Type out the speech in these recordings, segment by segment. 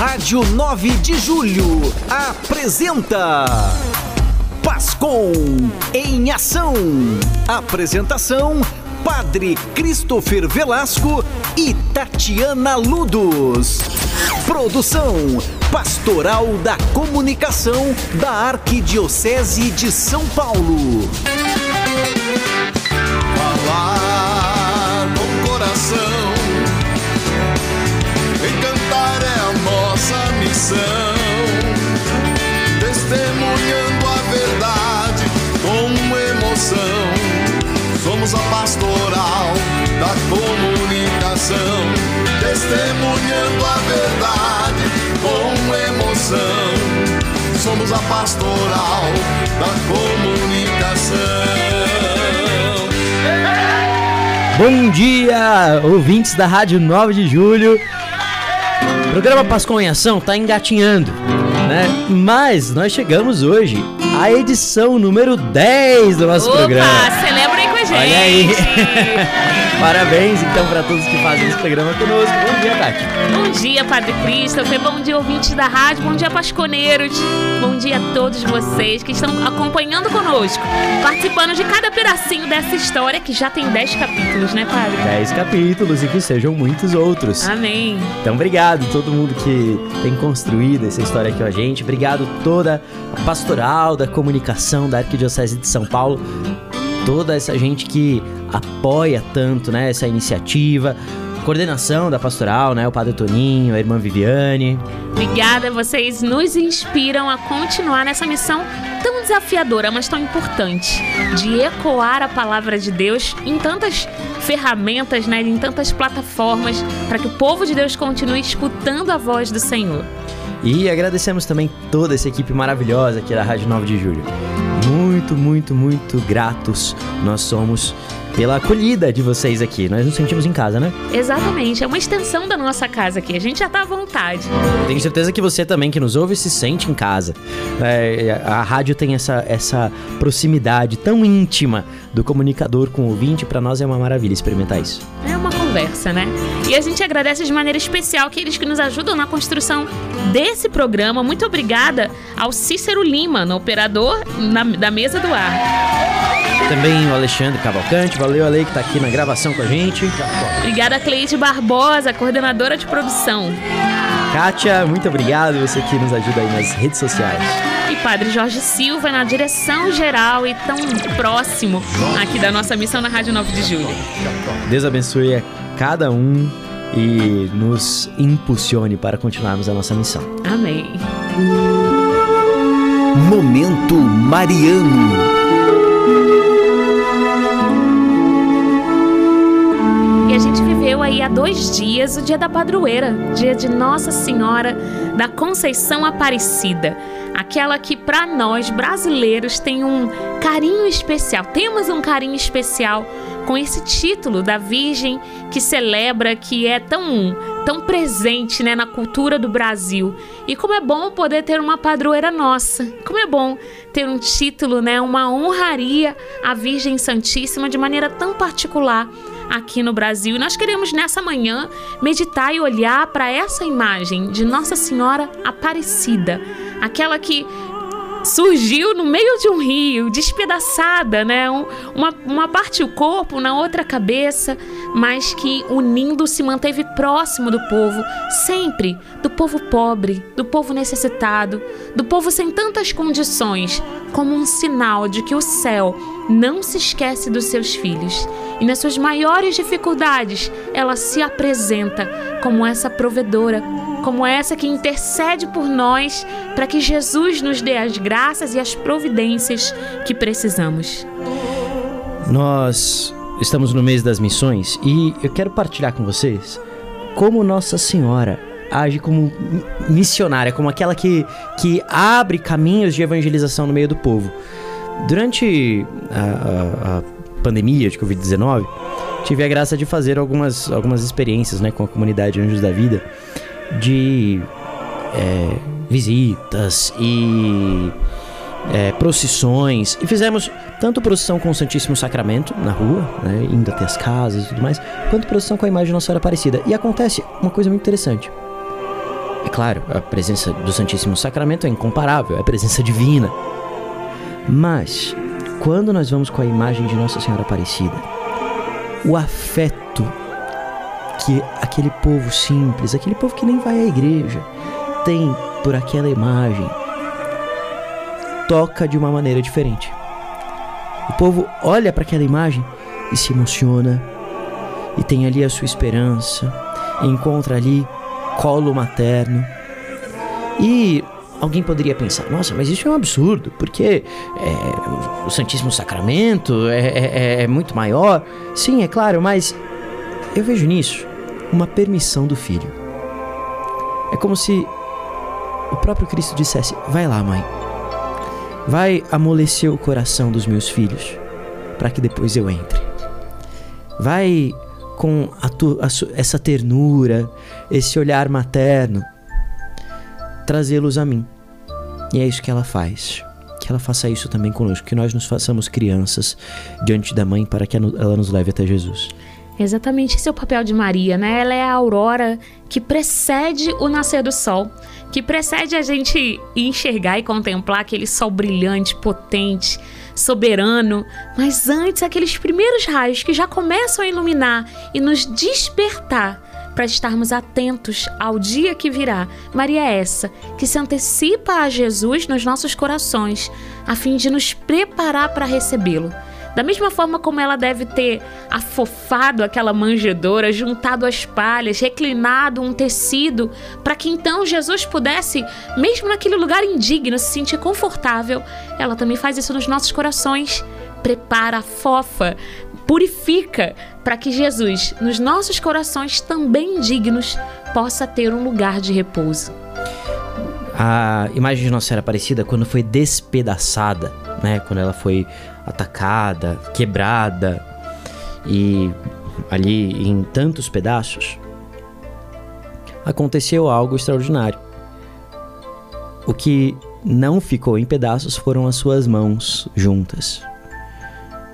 Rádio 9 de Julho apresenta Pascom em Ação. Apresentação Padre Christopher Velasco e Tatiana Ludos. Produção Pastoral da Comunicação da Arquidiocese de São Paulo. Missão. Testemunhando a verdade com emoção. Somos a pastoral da comunicação. Testemunhando a verdade com emoção. Somos a pastoral da comunicação. Bom dia, ouvintes da Rádio 9 de Julho. O programa Pascom em Ação tá engatinhando, né? Mas nós chegamos hoje à edição número 10 do nosso Opa, programa. celebrem com a gente. Olha aí. Parabéns então para todos que fazem esse programa conosco. Bom dia, Tati. Bom dia, Padre Christopher. Bom dia, ouvintes da rádio. Bom dia, Pasconeiros. Bom dia a todos vocês que estão acompanhando conosco, participando de cada pedacinho dessa história que já tem 10 capítulos, né, Padre? 10 capítulos e que sejam muitos outros. Amém. Então, obrigado a todo mundo que tem construído essa história aqui com a gente. Obrigado toda a pastoral da comunicação da Arquidiocese de São Paulo. Toda essa gente que apoia tanto, né, essa iniciativa. Coordenação da pastoral, né, o Padre Toninho, a irmã Viviane. Obrigada, vocês nos inspiram a continuar nessa missão tão desafiadora, mas tão importante, de ecoar a palavra de Deus em tantas ferramentas, né, em tantas plataformas, para que o povo de Deus continue escutando a voz do Senhor. E agradecemos também toda essa equipe maravilhosa aqui da Rádio 9 de Julho. Muito, muito, muito gratos nós somos pela acolhida de vocês aqui. Nós nos sentimos em casa, né? Exatamente, é uma extensão da nossa casa aqui, a gente já tá à vontade. Tenho certeza que você também que nos ouve se sente em casa. É, a rádio tem essa, essa proximidade tão íntima do comunicador com o ouvinte. Para nós é uma maravilha experimentar isso. É uma conversa, né? E a gente agradece de maneira especial aqueles que nos ajudam na construção desse programa. Muito obrigada ao Cícero Lima, no operador na- da mesa do ar. Também o Alexandre Cavalcante. Valeu, Ale, que tá aqui na gravação com a gente. Obrigada a Cleide Barbosa, coordenadora de produção. Kátia, muito obrigado. Você que nos ajuda aí nas redes sociais. E Padre Jorge Silva na direção geral e tão próximo aqui da nossa missão na Rádio 9 de Julho. Deus abençoe a cada um e nos impulsione para continuarmos a nossa missão. Amém. Momento Mariano. E a gente viveu aí há dois dias o dia da padroeira, dia de Nossa Senhora da Conceição Aparecida. Aquela que para nós brasileiros tem um carinho especial. Temos um carinho especial com esse título da Virgem que celebra, que é tão tão presente, né, na cultura do Brasil. E como é bom poder ter uma padroeira nossa. Como é bom ter um título, né, uma honraria à Virgem Santíssima de maneira tão particular aqui no Brasil. E nós queremos nessa manhã meditar e olhar para essa imagem de Nossa Senhora Aparecida, aquela que surgiu no meio de um rio, despedaçada, né? Um- uma, uma parte o corpo, na outra a cabeça, mas que unindo se manteve próximo do povo, sempre do povo pobre, do povo necessitado, do povo sem tantas condições, como um sinal de que o céu não se esquece dos seus filhos. E nas suas maiores dificuldades, ela se apresenta como essa provedora, como essa que intercede por nós para que Jesus nos dê as graças e as providências que precisamos. Nós estamos no mês das missões e eu quero partilhar com vocês como Nossa Senhora age como mi- missionária, como aquela que, que abre caminhos de evangelização no meio do povo. Durante a, a- a pandemia de Covid-19, tive a graça de fazer algumas, algumas experiências né, com a comunidade Anjos da Vida de é, visitas e é, procissões. E fizemos tanto procissão com o Santíssimo Sacramento na rua, né, indo até as casas e tudo mais, quanto procissão com a imagem de Nossa Senhora Aparecida. E acontece uma coisa muito interessante. É claro, a presença do Santíssimo Sacramento é incomparável, é a presença divina. Mas, quando nós vamos com a imagem de Nossa Senhora Aparecida, o afeto que aquele povo simples, aquele povo que nem vai à igreja, tem por aquela imagem, toca de uma maneira diferente. O povo olha para aquela imagem e se emociona, e tem ali a sua esperança, encontra ali colo materno. E alguém poderia pensar: nossa, mas isso é um absurdo, porque é, o Santíssimo Sacramento é, é, é muito maior. Sim, é claro, mas eu vejo nisso uma permissão do filho. É como se o próprio Cristo dissesse: Vai lá, mãe. Vai amolecer o coração dos meus filhos, para que depois eu entre. Vai com a tu, a essa ternura, esse olhar materno, trazê-los a mim. E é isso que ela faz. Que ela faça isso também conosco, que nós nos façamos crianças diante da mãe para que ela nos leve até Jesus. Exatamente esse é o papel de Maria, né? Ela é a aurora que precede o nascer do sol, que precede a gente enxergar e contemplar aquele sol brilhante, potente, soberano, mas antes aqueles primeiros raios que já começam a iluminar e nos despertar para estarmos atentos ao dia que virá. Maria é essa que se antecipa a Jesus nos nossos corações, a fim de nos preparar para recebê-lo. Da mesma forma como ela deve ter afofado aquela manjedoura, juntado as palhas, reclinado um tecido, para que então Jesus pudesse, mesmo naquele lugar indigno, se sentir confortável, ela também faz isso nos nossos corações. Prepara, fofa, purifica, para que Jesus, nos nossos corações também indignos, possa ter um lugar de repouso. A imagem de Nossa Senhora Aparecida, quando foi despedaçada, né, quando ela foi atacada, quebrada e ali em tantos pedaços, aconteceu algo extraordinário. O que não ficou em pedaços foram as suas mãos juntas.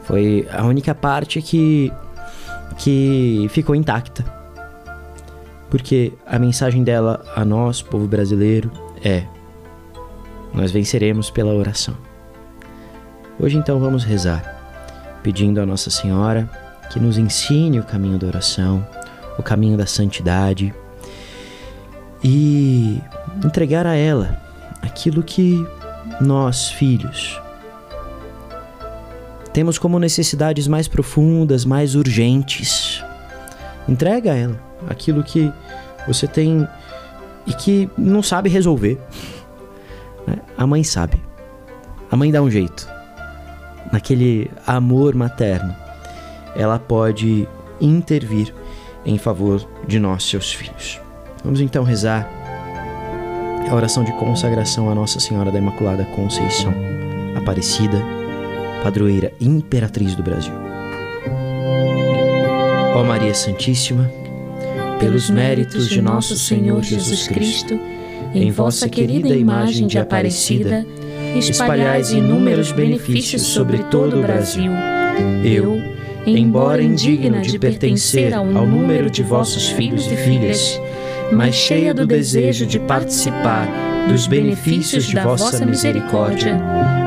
Foi a única parte que que ficou intacta. Porque a mensagem dela a nós, povo brasileiro, é: nós venceremos pela oração. Hoje então vamos rezar, pedindo a Nossa Senhora que nos ensine o caminho da oração, o caminho da santidade e entregar a ela aquilo que nós, filhos, temos como necessidades mais profundas, mais urgentes. Entrega a ela aquilo que você tem e que não sabe resolver. Né? A mãe sabe. A mãe dá um jeito naquele amor materno, ela pode intervir em favor de nós, seus filhos. Vamos então rezar a oração de consagração à Nossa Senhora da Imaculada Conceição, Aparecida, padroeira imperatriz do Brasil. Ó Maria Santíssima, pelos méritos de nosso Senhor Jesus Cristo, em vossa querida imagem de Aparecida, espalhais inúmeros benefícios sobre todo o Brasil. Eu, embora indigna de pertencer ao número de vossos filhos e filhas, mas cheia do desejo de participar dos benefícios de vossa misericórdia,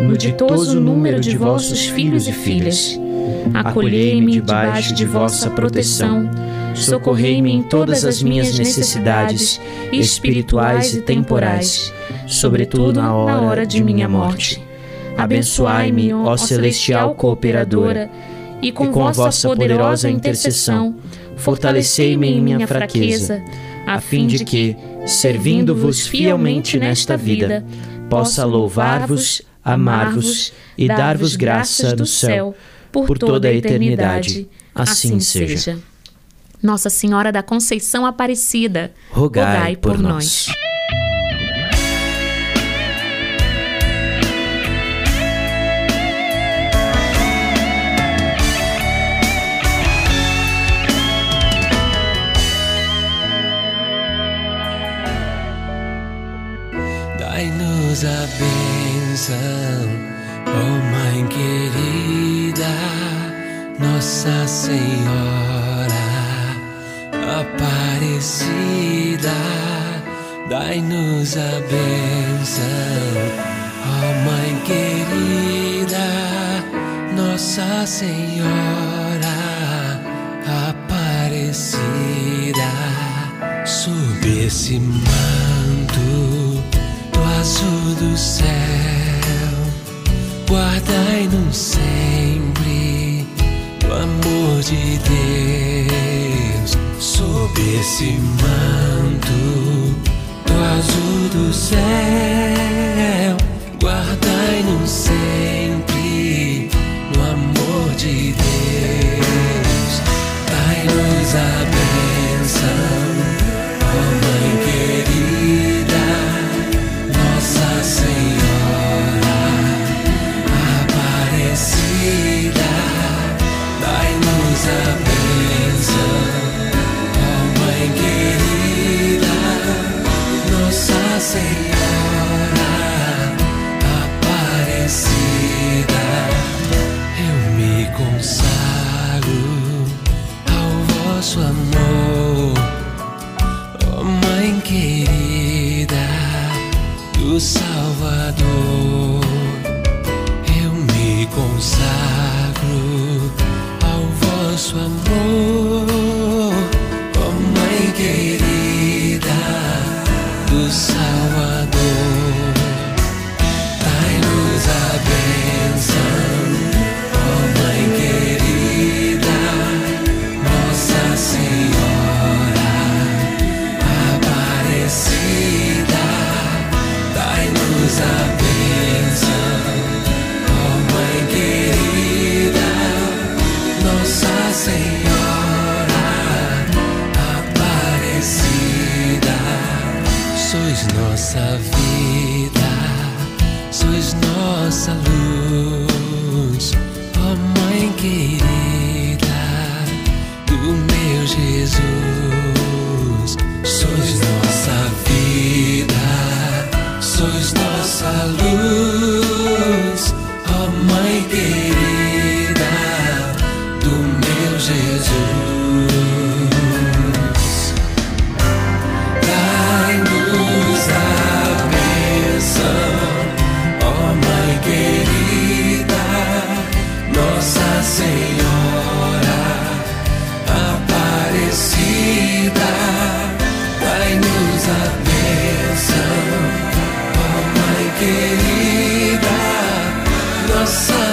no ditoso número de vossos filhos e filhas. Acolhei-me debaixo de vossa proteção, socorrei-me em todas as minhas necessidades espirituais e temporais sobretudo na hora de minha morte. Abençoai-me, ó celestial cooperadora, e com, vossa poderosa intercessão, fortalecei-me em minha fraqueza, a fim de que, servindo-vos fielmente nesta vida, possa louvar-vos, amar-vos e dar-vos graça do céu por toda a eternidade. Assim, assim seja. Nossa Senhora da Conceição Aparecida, rogai, por, nós. Dai-nos a bênção oh Mãe querida, Nossa Senhora Aparecida. Dai-nos a bênção, oh Mãe querida, Nossa Senhora Aparecida. Sob esse manto do azul do céu, guardai-nos sempre o amor de Deus. Sob esse manto do azul do céu, guardai-nos sempre no amor de Deus. Nossa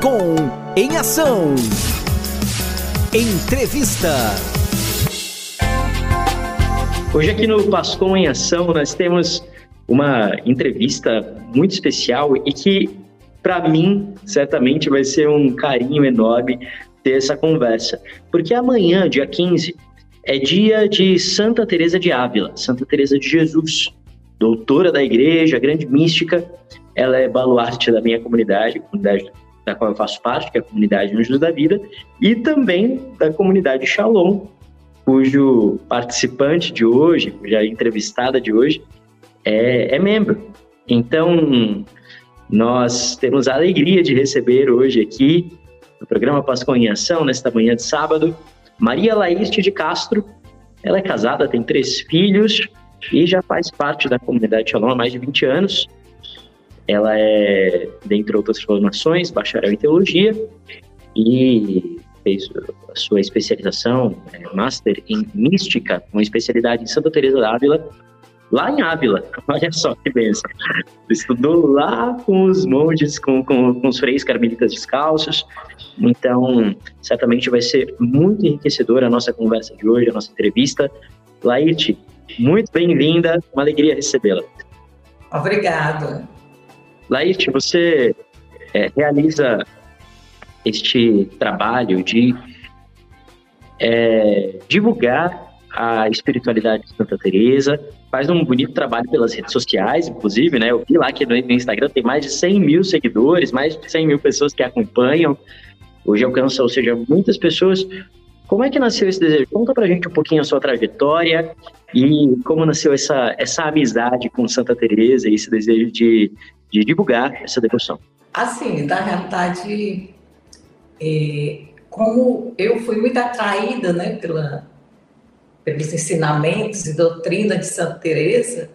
Pascom em ação. Entrevista. Hoje aqui no Pascom em Ação nós temos uma entrevista muito especial e que para mim certamente vai ser um carinho enorme ter essa conversa, porque amanhã, dia 15, é dia de Santa Teresa de Ávila, Santa Teresa de Jesus, doutora da igreja, grande mística. Ela é baluarte da minha comunidade, comunidade da qual eu faço parte, que é a comunidade Anjos da Vida, e também da comunidade Shalom, cujo participante de hoje, cuja entrevistada de hoje, é, é membro. Então, nós temos a alegria de receber hoje aqui, no programa Pascom em Ação, nesta manhã de sábado, Maria Laíste de Castro. Ela é casada, tem três filhos e já faz parte da comunidade Shalom há mais de 20 anos. Ela é, dentre outras formações, bacharel em teologia e fez a sua especialização, é, master em mística, uma especialidade em Santa Teresa d'Ávila lá em Ávila. Olha só que benção. Estudou lá com os monges, com, com, com os freios carmelitas descalços. Então, certamente vai ser muito enriquecedora a nossa conversa de hoje, a nossa entrevista. Laite, muito bem-vinda, uma alegria recebê-la. Obrigada. Laite, você é, realiza este trabalho de é, divulgar a espiritualidade de Santa Teresa, faz um bonito trabalho pelas redes sociais, inclusive, né? Eu vi lá que no Instagram tem mais de 100 mil seguidores, mais de 100 mil pessoas que acompanham. Hoje alcança, ou seja, muitas pessoas. Como é que nasceu esse desejo? Conta pra gente um pouquinho a sua trajetória e como nasceu essa, essa amizade com Santa Teresa e esse desejo de, de divulgar essa devoção. Assim, na realidade, é, como eu fui muito atraída né, pela, pelos ensinamentos e doutrina de Santa Teresa,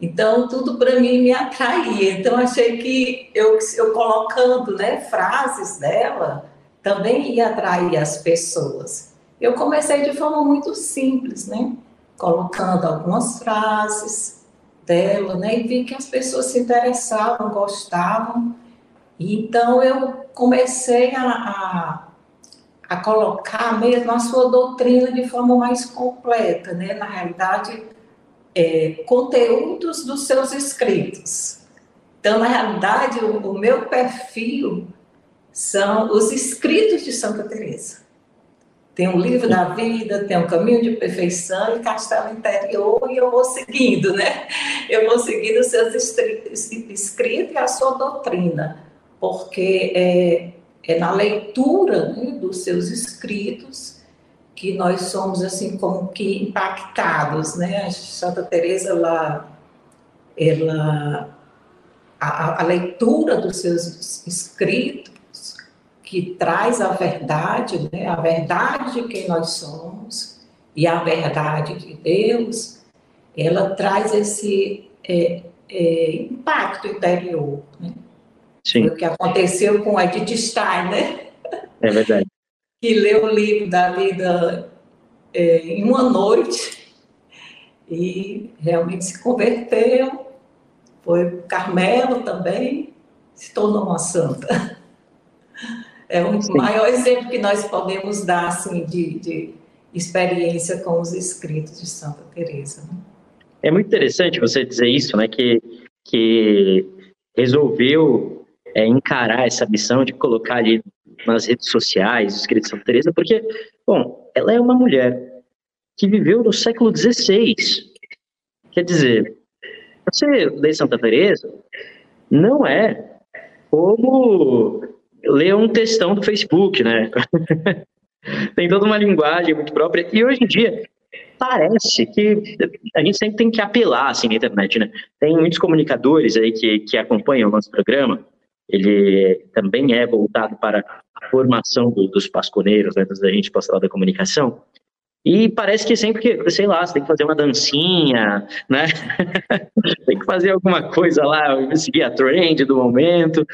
então tudo para mim me atraía. Então achei que eu, eu colocando né, frases dela também ia atrair as pessoas. Eu comecei de forma muito simples, né? Colocando algumas frases dela, né? E vi que as pessoas se interessavam, gostavam. Então eu comecei a, a a colocar mesmo a sua doutrina de forma mais completa, né? Na realidade, é, conteúdos dos seus escritos. Então, na realidade, o, o, meu perfil são os escritos de Santa Teresa. Tem o livro da vida, tem o caminho de perfeição e castelo interior e eu vou seguindo, né? Eu vou seguindo os seus escritos e a sua doutrina, porque é, é na leitura né, dos seus escritos que nós somos assim como que impactados, né? A Santa Teresa ela, ela a, a leitura dos seus escritos que traz a verdade, né? A verdade de quem nós somos e a verdade de Deus, ela traz esse é, é, impacto interior, né? Sim. Foi o que aconteceu com Edith Stein, né? É verdade. Que leu o livro da vida é, em uma noite e realmente se converteu. Foi Carmelo também, se tornou uma santa. É o Sim. maior exemplo que nós podemos dar assim, de, de experiência com os escritos de Santa Teresa. Né? É muito interessante você dizer isso, né? Que, que resolveu é, encarar essa missão de colocar ali nas redes sociais, escrito de Santa Teresa, porque, bom, ela é uma mulher que viveu no século XVI. Quer dizer, você ler Santa Teresa não é como ler um textão do Facebook, né? tem toda uma linguagem muito própria. E hoje em dia, parece que a gente sempre tem que apelar assim na internet, né? Tem muitos comunicadores aí que, que acompanham o nosso programa ele também é voltado para a formação do, dos pasconeiros, né, dos agentes pastoral da comunicação. E parece que sempre que, sei lá, você tem que fazer uma dancinha, né? tem que fazer alguma coisa lá, seguir a trend do momento.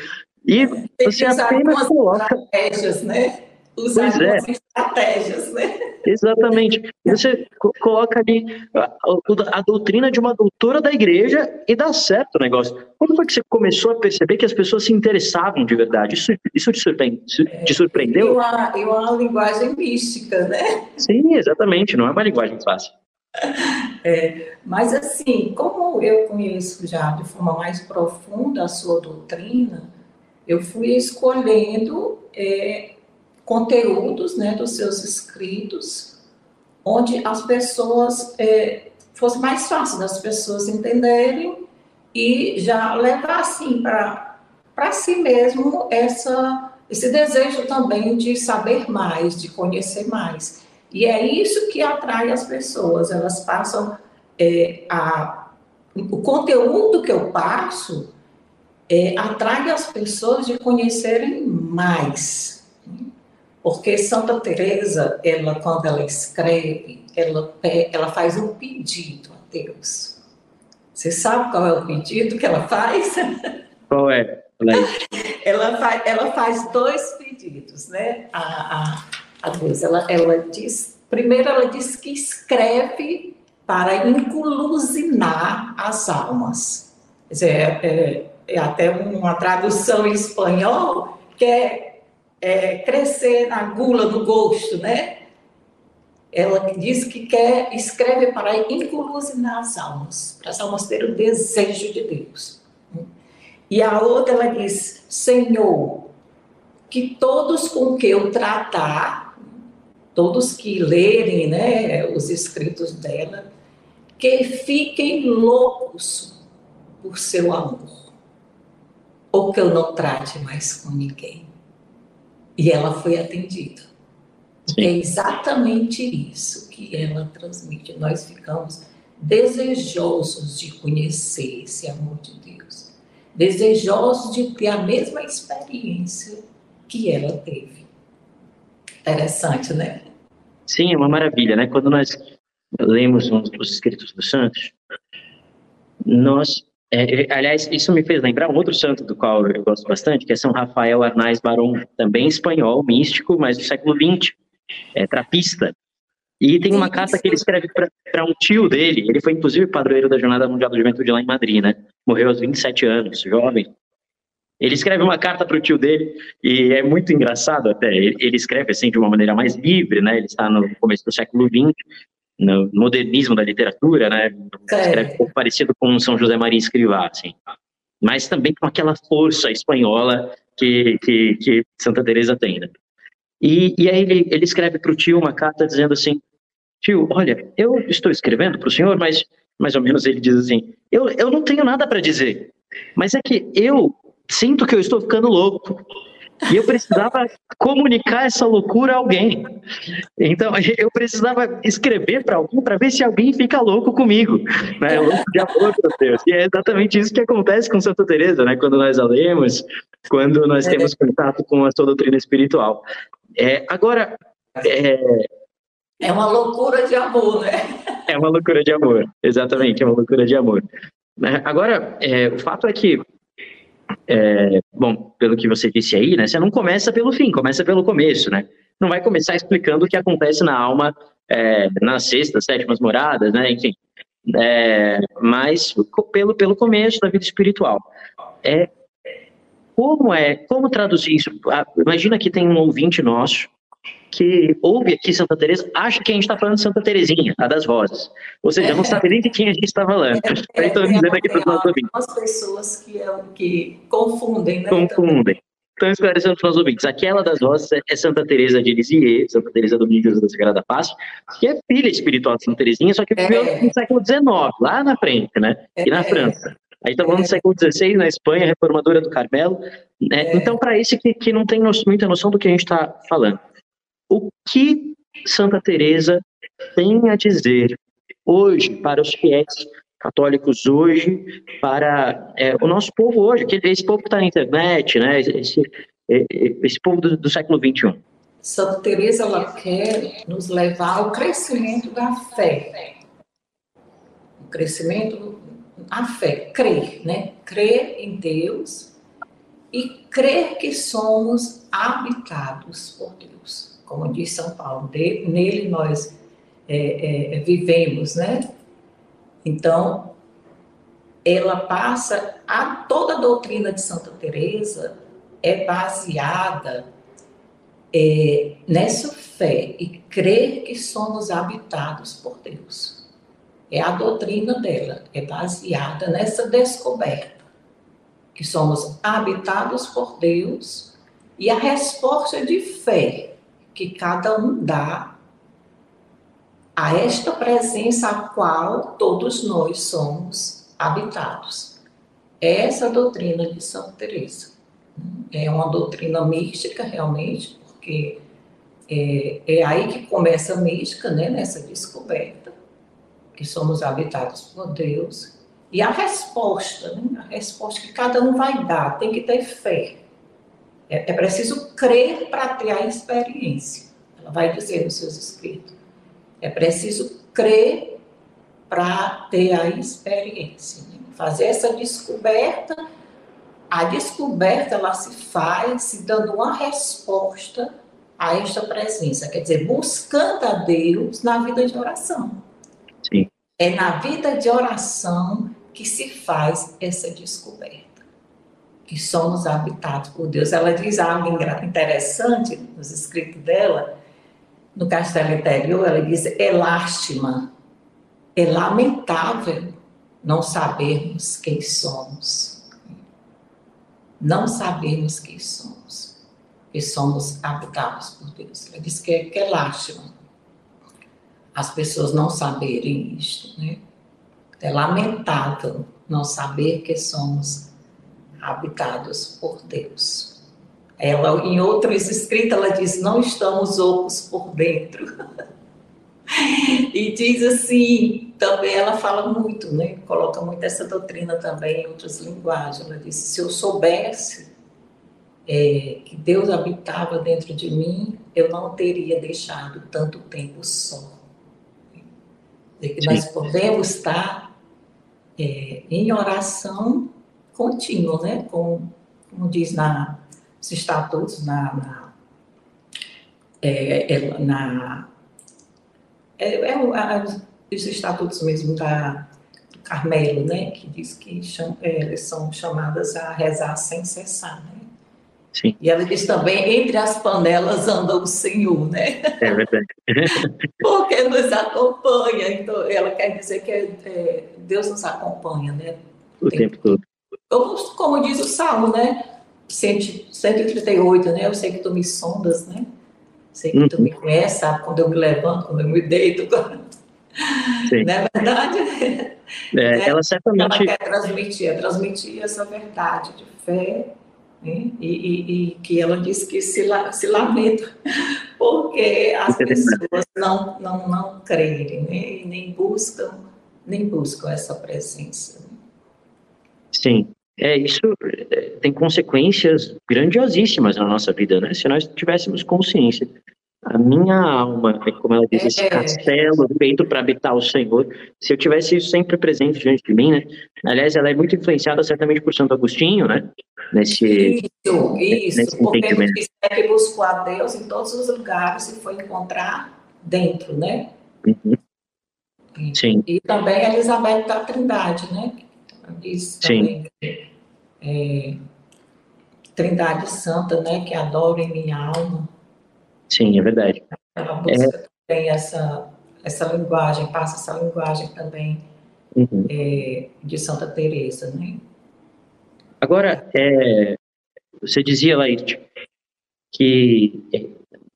E você apenas coloca. Estratégias, né? Usar pois é. estratégias, né? Exatamente. Você coloca ali a, a, doutrina de uma doutora da igreja e dá certo o negócio. Quando foi que você começou a perceber que as pessoas se interessavam de verdade? Isso, isso te, surpreende, te surpreendeu? É uma, é uma linguagem mística, né? Sim, exatamente. Não é uma linguagem fácil. É, mas assim, como eu conheço já de forma mais profunda a sua doutrina, eu fui escolhendo é, conteúdos né, dos seus escritos, onde as pessoas é, fosse mais fácil das pessoas entenderem e já levar assim para si mesmo essa, esse desejo também de saber mais, de conhecer mais. E é isso que atrai as pessoas, elas passam é, a. O conteúdo que eu passo é, atrai as pessoas de conhecerem mais. Porque Santa Teresa, ela quando ela escreve, ela, ela faz um pedido a Deus. Você sabe qual é o pedido que ela faz? Qual é? ela, faz, ela faz dois pedidos, né? A, a, a Deus. Ela, ela diz, primeiro ela diz que escreve para inclusinar as almas. Quer dizer, é, é, até uma tradução em espanhol que é, é crescer na gula do gosto, né? Ela diz que quer, escreve para inclusinar as almas, para as almas terem o desejo de Deus. E a outra, ela diz: Senhor, que todos com que eu tratar, todos que lerem né, os escritos dela, que fiquem loucos por seu amor, ou que eu não trate mais com ninguém. E ela foi atendida. Sim. É exatamente isso que ela transmite. Nós ficamos desejosos de conhecer esse amor de Deus, desejosos de ter a mesma experiência que ela teve. Interessante, né? Sim, é uma maravilha, né? Quando nós lemos um dos escritos dos santos, nós é, é, aliás, isso me fez lembrar um outro santo do qual eu gosto bastante, que é São Rafael Arnaiz Barón, também espanhol, místico, mas do século XX é, trapista. E tem uma carta que ele escreve para um tio dele, ele foi inclusive padroeiro da Jornada Mundial da Juventude lá em Madrid, né? Morreu aos 27 anos, jovem. Ele escreve uma carta para o tio dele e é muito engraçado até. Ele escreve assim de uma maneira mais livre, né? Ele está no começo do século XX, no modernismo da literatura, né? Escreve um pouco parecido com São José Maria Escrivá, assim. Mas também com aquela força espanhola que, que, que Santa Teresa tem, né? E, e aí ele, ele escreve para o tio uma carta dizendo assim, tio, olha, eu estou escrevendo para o senhor, mas mais ou menos ele diz assim, eu, eu não tenho nada para dizer, mas é que eu sinto que eu estou ficando louco. E eu precisava comunicar essa loucura a alguém. Então, eu precisava escrever para alguém para ver se alguém fica louco comigo. Né? Louco de amor, meu Deus. E é exatamente isso que acontece com Santa Teresa, né? Quando nós a lemos, quando nós é. temos contato com a sua doutrina espiritual. É, agora. É, é uma loucura de amor, né? É uma loucura de amor, exatamente, é uma loucura de amor. Né? Agora, é, o fato é que, é, bom, pelo que você disse aí, né, você não começa pelo fim, começa pelo começo, né? Não vai começar explicando o que acontece na alma é, nas sextas, sétimas moradas, né? Enfim, é, mas pelo, pelo começo da vida espiritual. É, como é, como traduzir isso? Ah, imagina que tem um ouvinte nosso que ouve aqui Santa Teresa, acha que a gente está falando de Santa Terezinha, a das rosas. Ou seja, não sabe nem de quem a gente está falando. É, é, então, dizendo aqui para os nossos ouvintes. As pessoas que, é, que confundem, né? Confundem. Então, esclarecendo para os nossos ouvintes, aquela das rosas é Santa Teresa de Lisieux, Santa Teresa Domingos da Sagrada Paz, que é filha espiritual de Santa Terezinha, só que viveu é. no século XIX, lá na frente, né? E na é. França. Aí estamos falando do século XVI, na Espanha, reformadora do Carmelo. Né? É. Então, para esse que, que não tem no, muita noção do que a gente está falando, o que Santa Teresa tem a dizer hoje para os fiéis católicos hoje, para é, o nosso povo hoje, que esse povo que está na internet, né? Esse, esse povo do, do século XXI. Santa Teresa ela quer nos levar ao crescimento da fé, o crescimento a fé, crer, né? Crer em Deus e crer que somos habitados por Deus. Como diz São Paulo, de, nele nós é, é, vivemos, né? Então, ela passa a toda a doutrina de Santa Teresa é baseada é, nessa fé e crer que somos habitados por Deus. É a doutrina dela, é baseada nessa descoberta, que somos habitados por Deus e a resposta de fé que cada um dá a esta presença a qual todos nós somos habitados. Essa doutrina de Santa Teresa. É uma doutrina mística, realmente, porque é, é aí que começa a mística, né, nessa descoberta que somos habitados por Deus, e a resposta, né? a resposta que cada um vai dar, tem que ter fé. É, é preciso crer para ter a experiência. Ela vai dizer nos seus escritos. É preciso crer para ter a experiência. Né? Fazer essa descoberta. A descoberta ela se faz se dando uma resposta a esta presença, quer dizer, buscando a Deus na vida de oração. Sim. É na vida de oração que se faz essa descoberta. Que somos habitados por Deus. Ela diz algo interessante nos escritos dela, no castelo interior, ela diz: é lástima, é lamentável não sabermos quem somos. Não sabermos quem somos. E somos habitados por Deus. Ela diz que é, que é lástima as pessoas não saberem isto, né? É lamentável não saber que somos habitados por Deus. Ela, em outros escritos, ela diz: não estamos ocos por dentro. e diz assim, também ela fala muito, né? Coloca muito essa doutrina também em outras linguagens. Ela diz: se eu soubesse é, que Deus habitava dentro de mim, eu não teria deixado tanto tempo só. De que nós podemos estar é, em oração contínua, né? Como, como diz na, nos estatutos, na, na, é, é, na é, é, os estatutos mesmo da, do Carmelo, né? Que diz que cham, é, eles são chamadas a rezar sem cessar, né? Sim. E ela diz também, entre as panelas anda o Senhor, né? É verdade. Porque nos acompanha. Então, ela quer dizer que é, Deus nos acompanha, né? O tempo todo. Como, como diz o Salmo, né? 138, né? Eu sei que tu me sondas, né? Sei que tu Uhum. me conhece, sabe? Quando eu me levanto, quando eu me deito. Sim. Não é verdade? É, É, ela Ela certamente. quer transmitir, é transmitir essa verdade de fé, né? e, e- e que ela diz que se, la- se lamenta, porque as pessoas não, não, não creem, né? nem buscam, nem buscam essa presença. né? Sim. É, isso é, tem consequências grandiosíssimas na nossa vida, né? Se nós tivéssemos consciência. A minha alma, é como ela diz, esse É. castelo feito para habitar o Senhor, se eu tivesse isso sempre presente diante de mim, né? Aliás, ela é muito influenciada certamente por Santo Agostinho, né? Nesse. Isso, isso, nesse porque ele entendimento. é que buscou a Deus em todos os lugares e foi encontrar dentro, né? Uhum. Sim, E também a Elizabeth da Trindade, né? Diz Sim. também é, Trindade Santa, né? Que adoro em minha alma. sim, é verdade. Ela busca também essa, essa linguagem, passa essa linguagem também Uhum. é, de Santa Teresa, né? Agora, é, você dizia, Laírte, que é,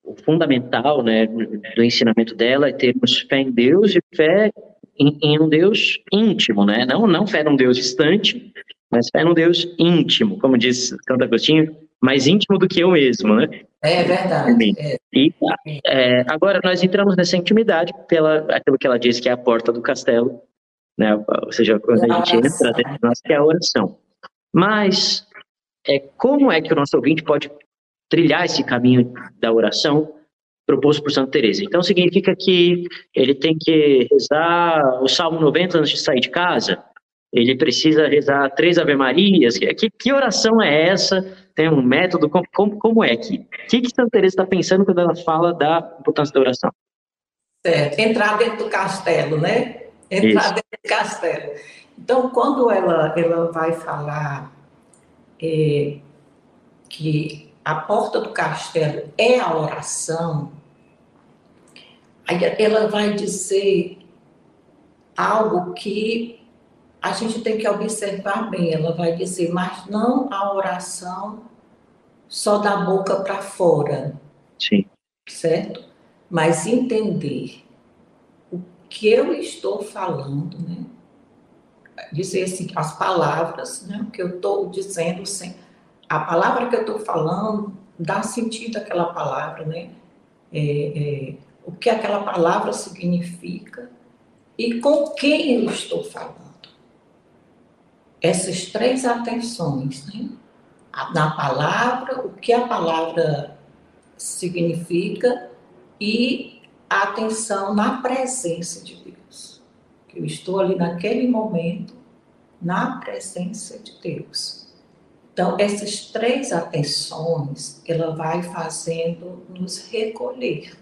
o fundamental né, do ensinamento dela é termos fé em Deus e fé em, em um Deus íntimo, né? Não, não fé num Deus distante, mas fé num Deus íntimo, como diz Santo Agostinho, mais íntimo do que eu mesmo, né? É verdade. É, E é, agora nós entramos nessa intimidade pela aquilo que ela diz que é a porta do castelo, né? Ou seja, quando a gente entra dentro de nós, que é a oração. Mas é, como é que o nosso ouvinte pode trilhar esse caminho da oração proposto por Santa Teresa? Então significa que ele tem que rezar o Salmo 90 antes de sair de casa? Ele precisa rezar três Ave Marias? Que, que, oração é essa? Tem um método? Como, como, como é que? O que, que Santa Teresa está pensando quando ela fala da importância da oração? certo. Entrar dentro do castelo, né? Entrar Isso. dentro do castelo. Então, quando ela, ela vai falar é, que a porta do castelo é a oração, aí ela vai dizer algo que a gente tem que observar bem. Ela vai dizer, mas não a oração só da boca para fora, Sim, certo? Mas entender o que eu estou falando, né? Dizer assim, as palavras, né? O que eu estou dizendo, sem... a palavra que eu estou falando, dá sentido àquela palavra, né? É, é, o que aquela palavra significa e com quem eu estou falando. Essas três atenções, né? Na palavra, o que a palavra significa e a atenção na presença de Deus. Eu estou ali naquele momento na presença de Deus. Então, essas três atenções, ela vai fazendo nos recolher.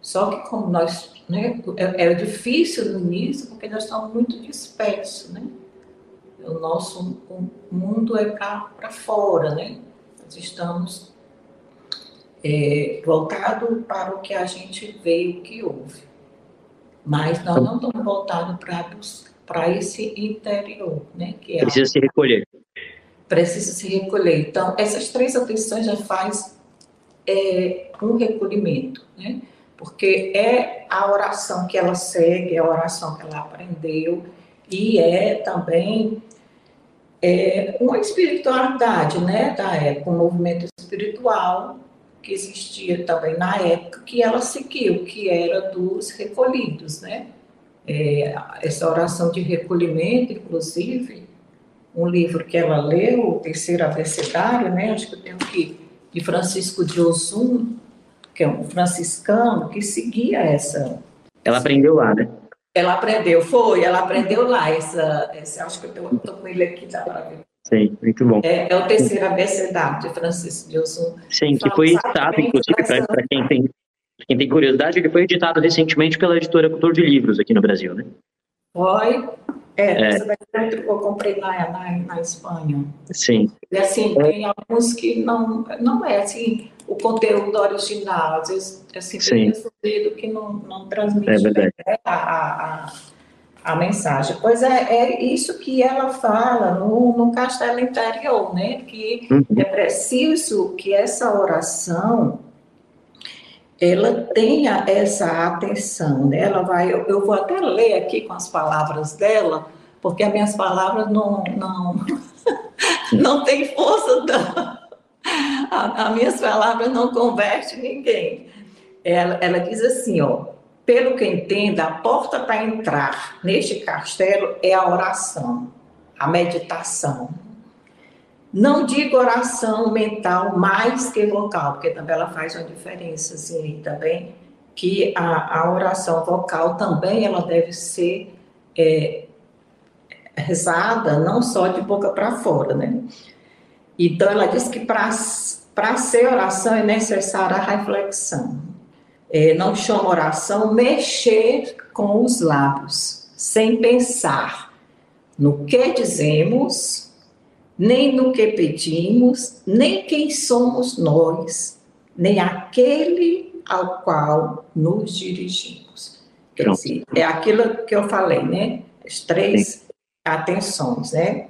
Só que como nós, né, é, é difícil no início porque nós estamos muito dispersos, né? O nosso mundo é para fora, né? Nós estamos é, voltados para o que a gente vê, o que ouve. Mas nós não estamos voltados para esse interior, né? Que é Precisa se recolher. Precisa se recolher. Então, essas três atenções já faz é, um recolhimento, né? Porque é a oração que ela segue, é a oração que ela aprendeu, e é também é, uma espiritualidade né, da época, um movimento espiritual que existia também na época que ela seguiu, que era dos recolhidos, né? É, essa oração de recolhimento, inclusive, um livro que ela leu, o terceiro abecedário, né? Acho que eu tenho aqui, de Francisco de Osum, que é um franciscano que seguia essa. Ela aprendeu lá, né? Ela aprendeu, foi, ela aprendeu lá. Essa, essa acho que eu estou com ele aqui, dá para ver. Sim, muito bom. É, é o terceiro abecedário de Francisco de Osum. Sim, que foi editado, inclusive, para quem tem, quem tem curiosidade, ele foi editado recentemente pela editora Cultor de Livros aqui no Brasil, né? Foi. É, é. eu comprei na, na, na Espanha. Sim. E assim, tem alguns que não, não é assim, o conteúdo original, às vezes é assim, Sim. bem que não, não transmite é né, a, a, a, mensagem. Pois é, é isso que ela fala no, no castelo interior, né? Que uhum. é preciso que essa oração ela tenha essa atenção, né? Ela vai, eu, eu vou até ler aqui com as palavras dela, porque as minhas palavras não não não tem força da as minhas palavras não convertem ninguém. Ela, ela diz assim, ó, pelo que entenda, a porta para entrar neste castelo é a oração, a meditação. Não digo oração mental mais que vocal, porque também ela faz uma diferença assim, também, que a, a oração vocal também ela deve ser é, rezada não só de boca para fora, né? Então ela diz que para ser oração é necessária a reflexão. É, não chama oração mexer com os lábios, sem pensar no que dizemos, nem no que pedimos, nem quem somos nós, nem aquele ao qual nos dirigimos. Quer dizer, é aquilo que eu falei, né? As três atenções, né?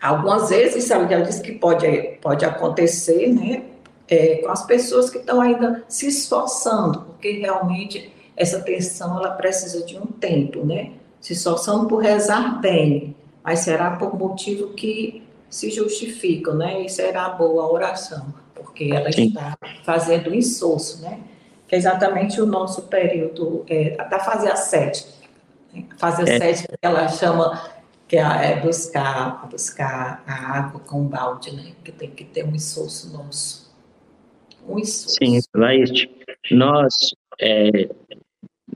Algumas vezes ela já disse que pode, pode acontecer, né? É, com as pessoas que estão ainda se esforçando, porque realmente essa tensão ela precisa de um tempo, né? Se esforçando por rezar bem, mas será por motivo que se justificam, né? E será boa a oração, porque ela Sim. está fazendo insosso, né? Que é exatamente o nosso período é, da fase ascética. Né? A fase é. ascética ela chama que é, é buscar, buscar a água com balde, né? Que tem que ter um esforço nosso. Um esforço. Sim, Laís, nós, é,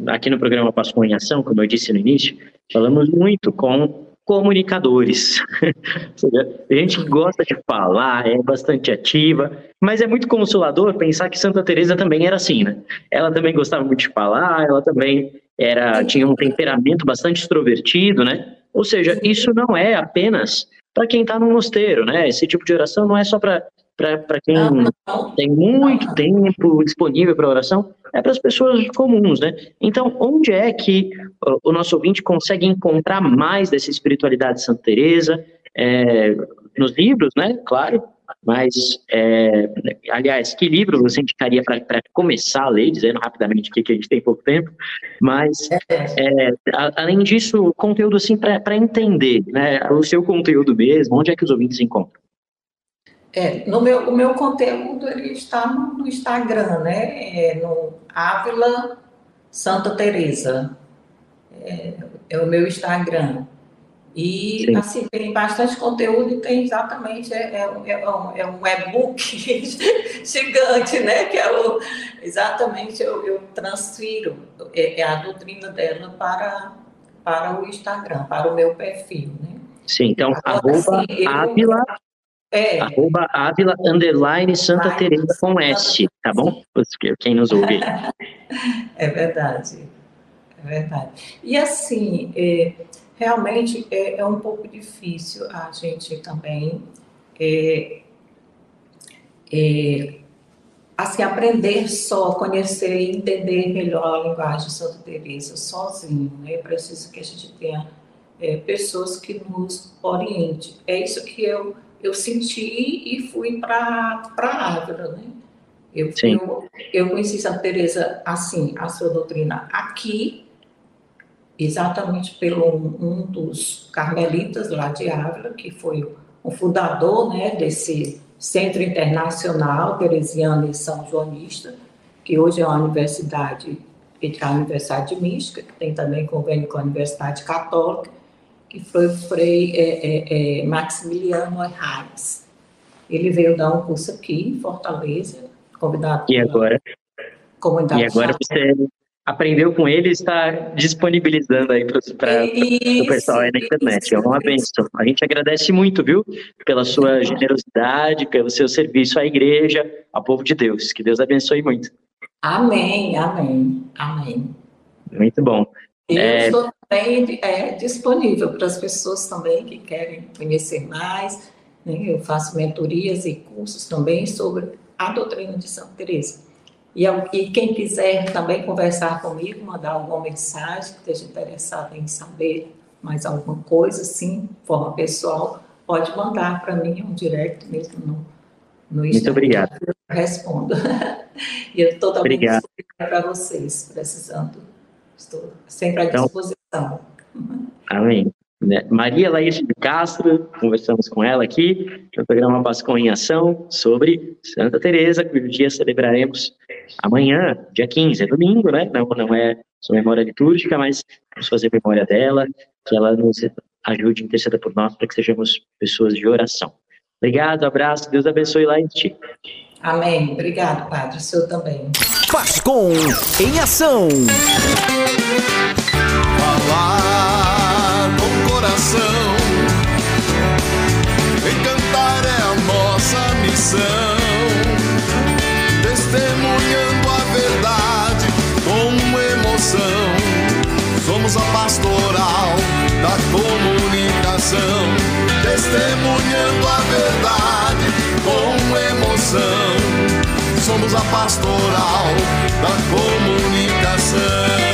aqui no programa Passo em Ação, como eu disse no início, falamos muito com comunicadores. a gente que gosta de falar, é bastante ativa, mas é muito consolador pensar que Santa Teresa também era assim, né? Ela também gostava muito de falar, ela também era tinha um temperamento bastante extrovertido, né? Ou seja, isso não é apenas para quem está no mosteiro, né? Esse tipo de oração não é só para quem tem muito tempo disponível para oração, é para as pessoas comuns, né? Então, onde é que o nosso ouvinte consegue encontrar mais dessa espiritualidade de Santa Teresa? É, nos livros, né? Claro, mas, é, aliás, que livro você indicaria para começar a ler, dizendo rapidamente que a gente tem pouco tempo, mas, é, a, além disso, conteúdo assim para entender né, o seu conteúdo mesmo, onde é que os ouvintes encontram? É, no meu, o meu conteúdo ele está no, no Instagram, né? É, no Ávila Santa Teresa. É, é o meu Instagram. E, Sim. assim, tem bastante conteúdo e tem exatamente, é, é, é um, é um e-book gigante, né? Que é o, exatamente eu, eu transfiro é, é, a doutrina dela para, para o Instagram, para o meu perfil, né? Sim, então, então arroba assim, Ávila É, Arroba Ávila Underline Santa Vai, Teresa com S, tá bom? Quem nos ouve. É verdade, é verdade. E assim, é, realmente é, é um pouco difícil a gente também é, é, assim, aprender só, conhecer e entender melhor a linguagem de Santa Teresa sozinho, né? É preciso que a gente tenha é, pessoas que nos orientem. É isso que eu, eu senti e fui para Ávila, né? Eu, Sim. eu, eu conheci Santa Teresa assim, a sua doutrina aqui, exatamente pelo um dos carmelitas lá de Ávila, que foi o fundador né, desse Centro Internacional Teresiano e São Joanista, que hoje é uma universidade, entre a Universidade de Mística, que tem também convênio com a Universidade Católica, que foi o Frei é, é, é, Maximiliano Reis. Ele veio dar um curso aqui em Fortaleza, convidado E agora, comunidade e agora você aprendeu com ele e está disponibilizando aí para o pessoal aí na internet. É uma bênção. A gente agradece muito, viu? Pela sua generosidade, pelo seu serviço à igreja, ao povo de Deus. Que Deus abençoe muito. Amém, amém, amém. Muito bom. Eu É. estou também é, disponível para as pessoas também que querem conhecer mais. né? Eu faço mentorias e cursos também sobre a doutrina de Santa Teresa. E, e quem quiser também conversar comigo, mandar alguma mensagem, que esteja interessado em saber mais alguma coisa, assim, de forma pessoal, pode mandar para mim um direct mesmo no, no Instagram. obrigado. Eu respondo. e eu estou também para vocês, precisando. Estou sempre à Então- disposição. Amém. Né? Maria Laís de Castro, conversamos com ela aqui no programa Pascom em Ação sobre Santa Teresa, cujo dia celebraremos amanhã, dia 15, é domingo, né? Não, não é sua memória litúrgica, mas vamos fazer memória dela, que ela nos ajude, interceda por nós, para que sejamos pessoas de oração. Obrigado, abraço, Deus abençoe lá em ti. Amém. Obrigado, Padre. O senhor também. Pascom em ação. falar com coração. Encantar é a nossa missão, testemunhando a verdade com emoção. Somos a pastoral da comunicação, testemunhando a verdade com emoção. Somos a pastoral da comunicação.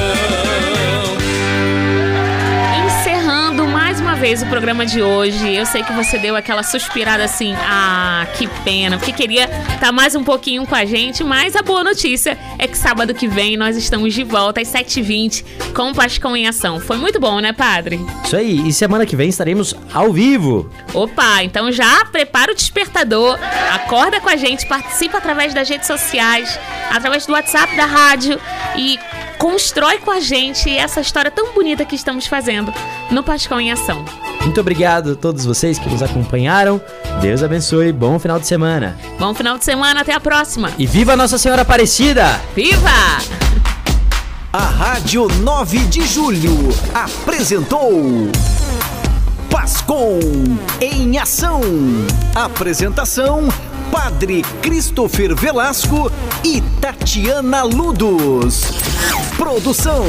Vez o programa de hoje. Eu sei que você deu aquela suspirada assim, ah, que pena, porque queria estar mais um pouquinho com a gente, mas a boa notícia é que sábado que vem nós estamos de volta às 7h20 com o Pascão em Ação. Foi muito bom, né, padre? Isso aí, e semana que vem estaremos ao vivo. Opa, então já prepara o despertador, acorda com a gente, participa através das redes sociais, através do WhatsApp da rádio e constrói com a gente essa história tão bonita que estamos fazendo no Pascão em Ação. Muito obrigado a todos vocês que nos acompanharam. Deus abençoe, bom final de semana. Bom final de semana, até a próxima. E viva Nossa Senhora Aparecida! Viva! A Rádio 9 de Julho apresentou Pascom em ação. Apresentação Padre Christopher Velasco e Tatiana Ludos. Produção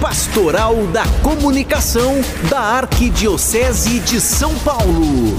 Pastoral da Comunicação da Arquidiocese de São Paulo.